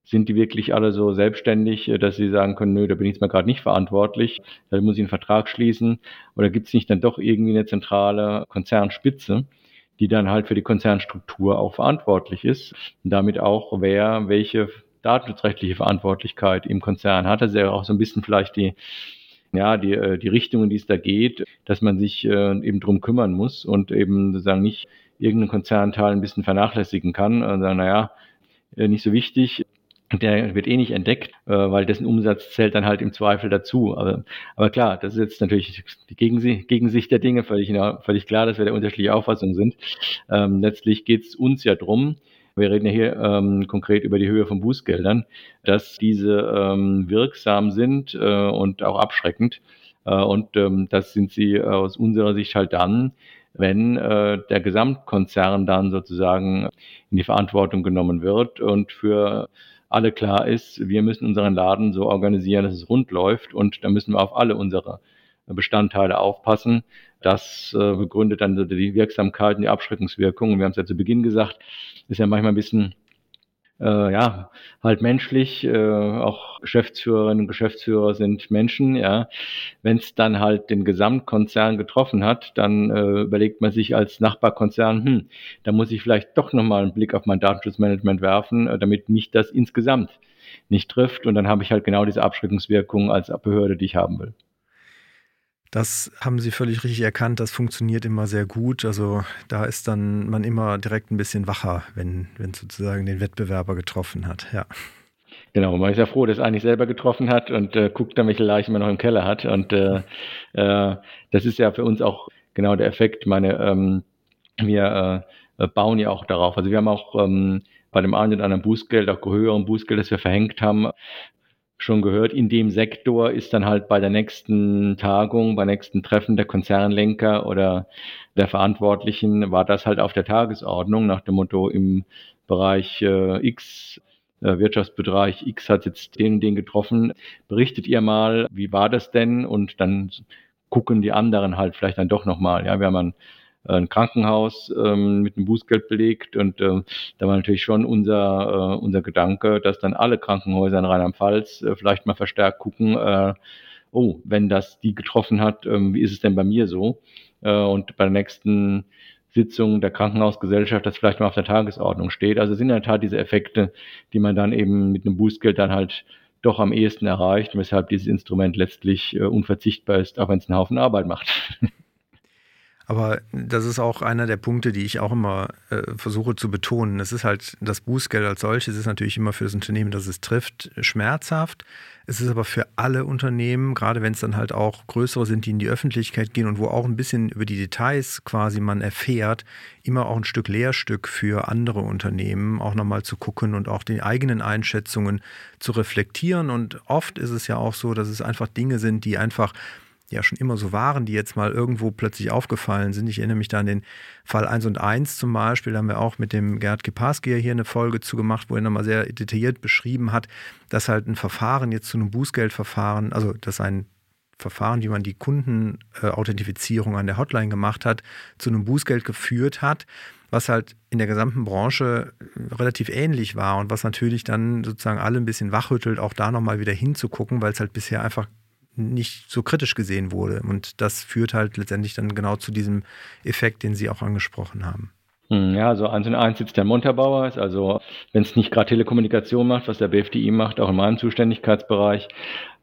Sind die wirklich alle so selbstständig, dass sie sagen können, nö, da bin ich jetzt mal gerade nicht verantwortlich, da muss ich einen Vertrag schließen? Oder gibt es nicht dann doch irgendwie eine zentrale Konzernspitze, die dann halt für die Konzernstruktur auch verantwortlich ist und damit auch, wer welche datenschutzrechtliche Verantwortlichkeit im Konzern hat. Das ist ja auch so ein bisschen vielleicht die ja, die, äh, die Richtung, in die es da geht, dass man sich äh, eben drum kümmern muss und eben sozusagen nicht irgendeinen Konzernteil ein bisschen vernachlässigen kann und sagen, naja, äh, nicht so wichtig, der wird eh nicht entdeckt, weil dessen Umsatz zählt dann halt im Zweifel dazu. Aber, aber klar, das ist jetzt natürlich die Gegensicht, der Dinge, völlig, völlig klar, dass wir da unterschiedliche Auffassungen sind. Ähm, letztlich geht es uns ja drum, wir reden ja hier ähm, konkret über die Höhe von Bußgeldern, dass diese ähm, wirksam sind äh, und auch abschreckend. Äh, und ähm, das sind sie aus unserer Sicht halt dann, wenn äh, der Gesamtkonzern dann sozusagen in die Verantwortung genommen wird und für alle klar ist, wir müssen unseren Laden so organisieren, dass es rund läuft und da müssen wir auf alle unsere Bestandteile aufpassen. Das äh, begründet dann die Wirksamkeit und die Abschreckungswirkung. Und wir haben es ja zu Beginn gesagt, ist ja manchmal ein bisschen äh, ja, halt menschlich, äh, auch Geschäftsführerinnen und Geschäftsführer sind Menschen, ja. Wenn es dann halt den Gesamtkonzern getroffen hat, dann äh, überlegt man sich als Nachbarkonzern, hm, da muss ich vielleicht doch nochmal einen Blick auf mein Datenschutzmanagement werfen, äh, damit mich das insgesamt nicht trifft. Und dann habe ich halt genau diese Abschreckungswirkung als Behörde, die ich haben will. Das haben Sie völlig richtig erkannt. Das funktioniert immer sehr gut. Also da ist dann man immer direkt ein bisschen wacher, wenn, wenn sozusagen den Wettbewerber getroffen hat. Ja. Genau, man ist ja froh, dass er eigentlich selber getroffen hat und äh, guckt dann, welche Leichen man noch im Keller hat. Und äh, äh, das ist ja für uns auch genau der Effekt. Meine, ähm, wir äh, bauen ja auch darauf. Also wir haben auch ähm, bei dem einen oder anderen Bußgeld, auch höheren Bußgeld, das wir verhängt haben, schon gehört, in dem Sektor ist dann halt bei der nächsten Tagung, beim nächsten Treffen der Konzernlenker oder der Verantwortlichen, war das halt auf der Tagesordnung nach dem Motto im Bereich äh, X, äh, Wirtschaftsbereich X hat jetzt den und den getroffen. Berichtet ihr mal, wie war das denn? Und dann gucken die anderen halt vielleicht dann doch nochmal. Ja, wir haben einen ein Krankenhaus ähm, mit einem Bußgeld belegt und äh, da war natürlich schon unser, äh, unser Gedanke, dass dann alle Krankenhäuser in Rheinland-Pfalz äh, vielleicht mal verstärkt gucken, äh, oh, wenn das die getroffen hat, äh, wie ist es denn bei mir so? Äh, und bei der nächsten Sitzung der Krankenhausgesellschaft das vielleicht mal auf der Tagesordnung steht. Also sind in der Tat diese Effekte, die man dann eben mit einem Bußgeld dann halt doch am ehesten erreicht, weshalb dieses Instrument letztlich äh, unverzichtbar ist, auch wenn es einen Haufen Arbeit macht. Aber das ist auch einer der Punkte, die ich auch immer äh, versuche zu betonen. Es ist halt, das Bußgeld als solches ist natürlich immer für das Unternehmen, das es trifft, schmerzhaft. Es ist aber für alle Unternehmen, gerade wenn es dann halt auch größere sind, die in die Öffentlichkeit gehen und wo auch ein bisschen über die Details quasi man erfährt, immer auch ein Stück Lehrstück für andere Unternehmen, auch nochmal zu gucken und auch die eigenen Einschätzungen zu reflektieren. Und oft ist es ja auch so, dass es einfach Dinge sind, die einfach ja schon immer so waren, die jetzt mal irgendwo plötzlich aufgefallen sind. Ich erinnere mich da an den Fall 1 und 1 zum Beispiel, da haben wir auch mit dem Gerd Geparski hier eine Folge zu gemacht, wo er nochmal sehr detailliert beschrieben hat, dass halt ein Verfahren jetzt zu einem Bußgeldverfahren, also dass ein Verfahren, wie man die Kundenauthentifizierung an der Hotline gemacht hat, zu einem Bußgeld geführt hat, was halt in der gesamten Branche relativ ähnlich war und was natürlich dann sozusagen alle ein bisschen wachrüttelt, auch da nochmal wieder hinzugucken, weil es halt bisher einfach nicht so kritisch gesehen wurde. Und das führt halt letztendlich dann genau zu diesem Effekt, den Sie auch angesprochen haben. Hm, ja, also eins und eins sitzt der Montabaur, ist also, wenn es nicht gerade Telekommunikation macht, was der BFDI macht, auch in meinem Zuständigkeitsbereich.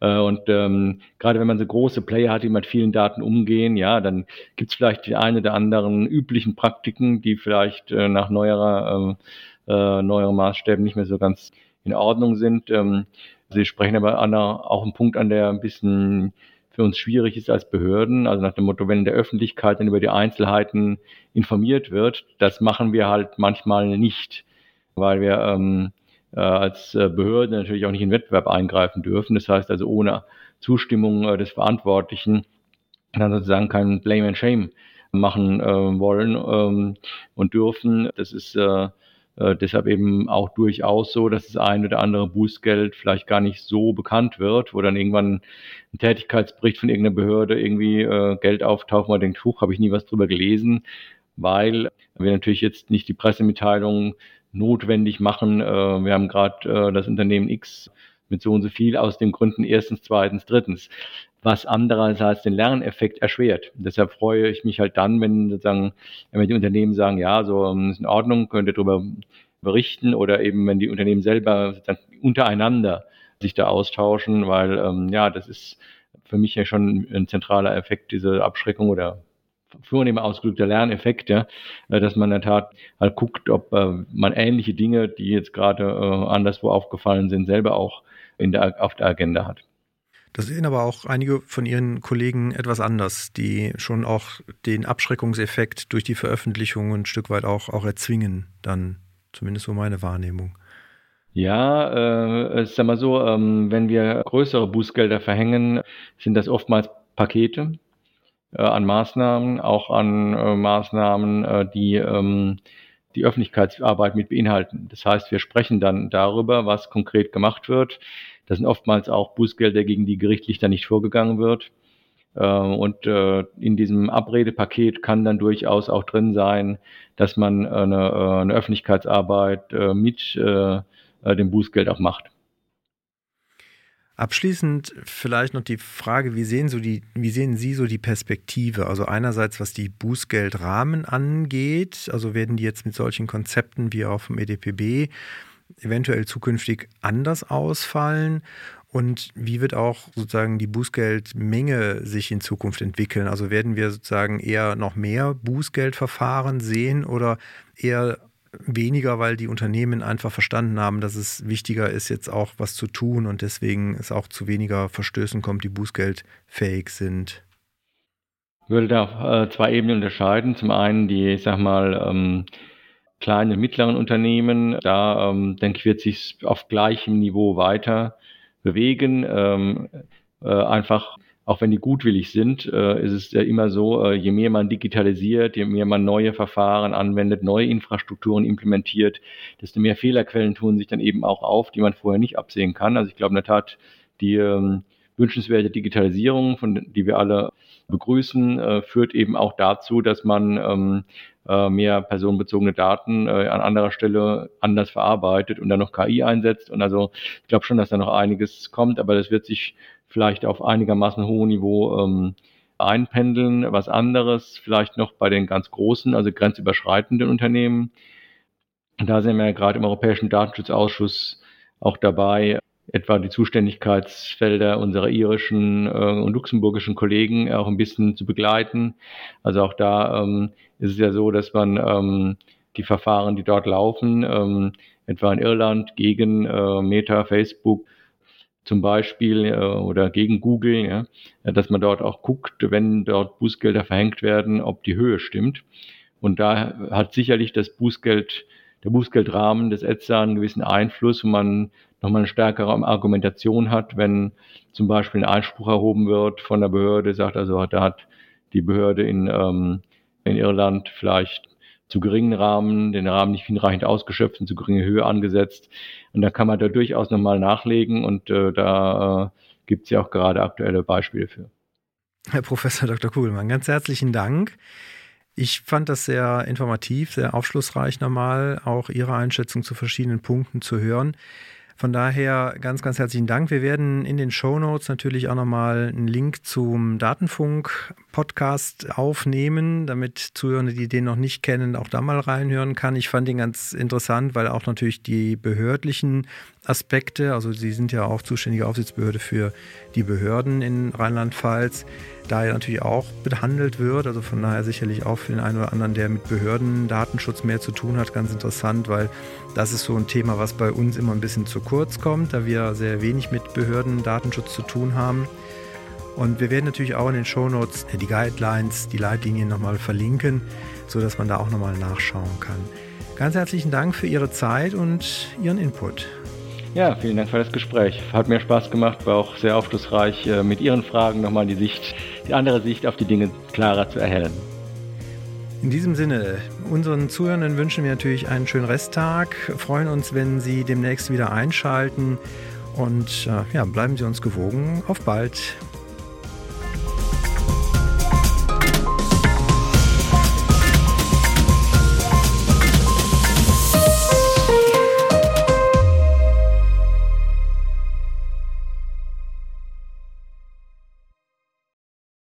Äh, und ähm, gerade wenn man so große Player hat, die mit vielen Daten umgehen, ja, dann gibt es vielleicht die eine oder anderen üblichen Praktiken, die vielleicht äh, nach neuerer, äh, äh, neueren Maßstäben nicht mehr so ganz in Ordnung sind. Ähm, Sie sprechen aber an auch einen Punkt an, der ein bisschen für uns schwierig ist als Behörden. Also nach dem Motto, wenn der Öffentlichkeit dann über die Einzelheiten informiert wird, das machen wir halt manchmal nicht, weil wir ähm, äh, als äh, Behörde natürlich auch nicht in Wettbewerb eingreifen dürfen. Das heißt also ohne Zustimmung äh, des Verantwortlichen dann sozusagen kein Blame and Shame machen äh, wollen ähm, und dürfen. Das ist äh, äh, deshalb eben auch durchaus so, dass das ein oder andere Bußgeld vielleicht gar nicht so bekannt wird, wo dann irgendwann ein Tätigkeitsbericht von irgendeiner Behörde irgendwie äh, Geld auftaucht, man denkt, huch, habe ich nie was drüber gelesen, weil wir natürlich jetzt nicht die Pressemitteilung notwendig machen. Äh, wir haben gerade äh, das Unternehmen X mit so und so viel aus den Gründen erstens, zweitens, drittens was andererseits den Lerneffekt erschwert. Deshalb freue ich mich halt dann, wenn sozusagen, wenn die Unternehmen sagen, ja, so ähm, ist in Ordnung, könnt ihr darüber berichten oder eben, wenn die Unternehmen selber sozusagen untereinander sich da austauschen, weil ähm, ja, das ist für mich ja schon ein zentraler Effekt, diese Abschreckung oder vornehm ausgedrückter Lerneffekt, ja, äh, dass man in der Tat halt guckt, ob äh, man ähnliche Dinge, die jetzt gerade äh, anderswo aufgefallen sind, selber auch in der, auf der Agenda hat. Das sehen aber auch einige von Ihren Kollegen etwas anders, die schon auch den Abschreckungseffekt durch die Veröffentlichung ein Stück weit auch, auch erzwingen, dann zumindest so meine Wahrnehmung. Ja, äh, sag mal so, ähm, wenn wir größere Bußgelder verhängen, sind das oftmals Pakete äh, an Maßnahmen, auch an äh, Maßnahmen, äh, die ähm, die Öffentlichkeitsarbeit mit beinhalten. Das heißt, wir sprechen dann darüber, was konkret gemacht wird. Das sind oftmals auch Bußgelder, gegen die gerichtlich dann nicht vorgegangen wird. Äh, und äh, in diesem Abredepaket kann dann durchaus auch drin sein, dass man eine, äh, eine Öffentlichkeitsarbeit mit dem Bußgeld auch macht. Abschließend vielleicht noch die Frage, wie sehen, so die, wie sehen Sie so die Perspektive? Also einerseits, was die Bußgeldrahmen angeht, also werden die jetzt mit solchen Konzepten wie auch vom EDPB eventuell zukünftig anders ausfallen? Und wie wird auch sozusagen die Bußgeldmenge sich in Zukunft entwickeln? Also werden wir sozusagen eher noch mehr Bußgeldverfahren sehen oder eher weniger, weil die Unternehmen einfach verstanden haben, dass es wichtiger ist, jetzt auch was zu tun und deswegen es auch zu weniger Verstößen kommt, die bußgeldfähig sind? Ich würde da auf äh, zwei Ebenen unterscheiden. Zum einen die, ich sag mal, ähm, kleinen und mittleren Unternehmen. Da ähm, denke ich, wird sich auf gleichem Niveau weiter bewegen. Ähm, äh, einfach auch wenn die gutwillig sind, äh, ist es ja immer so, äh, je mehr man digitalisiert, je mehr man neue Verfahren anwendet, neue Infrastrukturen implementiert, desto mehr Fehlerquellen tun sich dann eben auch auf, die man vorher nicht absehen kann. Also ich glaube in der Tat, die ähm, wünschenswerte Digitalisierung, von die wir alle begrüßen, äh, führt eben auch dazu, dass man ähm, äh, mehr personenbezogene Daten äh, an anderer Stelle anders verarbeitet und dann noch KI einsetzt. Und also ich glaube schon, dass da noch einiges kommt, aber das wird sich vielleicht auf einigermaßen hohem Niveau ähm, einpendeln. Was anderes vielleicht noch bei den ganz großen, also grenzüberschreitenden Unternehmen. Da sind wir ja gerade im Europäischen Datenschutzausschuss auch dabei, etwa die Zuständigkeitsfelder unserer irischen äh, und luxemburgischen Kollegen auch ein bisschen zu begleiten. Also auch da ähm, ist es ja so, dass man ähm, die Verfahren, die dort laufen, ähm, etwa in Irland gegen äh, Meta, Facebook zum Beispiel äh, oder gegen Google, ja, dass man dort auch guckt, wenn dort Bußgelder verhängt werden, ob die Höhe stimmt. Und da hat sicherlich das Bußgeld, der Bußgeldrahmen des ETSA einen gewissen Einfluss, wo man nochmal eine stärkere Argumentation hat, wenn zum Beispiel ein Einspruch erhoben wird von der Behörde, sagt also, da hat die Behörde in, ähm, in Irland vielleicht zu geringen Rahmen, den Rahmen nicht hinreichend ausgeschöpft und zu geringe Höhe angesetzt. Und da kann man da durchaus nochmal nachlegen und äh, da äh, gibt es ja auch gerade aktuelle Beispiele für. Herr Professor Dr. Kugelmann, ganz herzlichen Dank. Ich fand das sehr informativ, sehr aufschlussreich nochmal, auch Ihre Einschätzung zu verschiedenen Punkten zu hören. Von daher ganz, ganz herzlichen Dank. Wir werden in den Show Notes natürlich auch nochmal einen Link zum Datenfunk-Podcast aufnehmen, damit Zuhörende, die den noch nicht kennen, auch da mal reinhören kann. Ich fand den ganz interessant, weil auch natürlich die behördlichen Aspekte, also Sie sind ja auch zuständige Aufsichtsbehörde für die Behörden in Rheinland-Pfalz, da ja natürlich auch behandelt wird. Also von daher sicherlich auch für den einen oder anderen, der mit Behörden Datenschutz mehr zu tun hat, ganz interessant, weil das ist so ein Thema, was bei uns immer ein bisschen zu kurz kommt, da wir sehr wenig mit Behörden Datenschutz zu tun haben. Und wir werden natürlich auch in den Shownotes die Guidelines, die Leitlinien nochmal verlinken, sodass man da auch nochmal nachschauen kann. Ganz herzlichen Dank für Ihre Zeit und Ihren Input. Ja, vielen Dank für das Gespräch. Hat mir Spaß gemacht, war auch sehr aufschlussreich, äh, mit Ihren Fragen nochmal die Sicht, die andere Sicht auf die Dinge klarer zu erhellen. In diesem Sinne, unseren Zuhörenden wünschen wir natürlich einen schönen Resttag, freuen uns, wenn Sie demnächst wieder einschalten und äh, ja, bleiben Sie uns gewogen. Auf bald.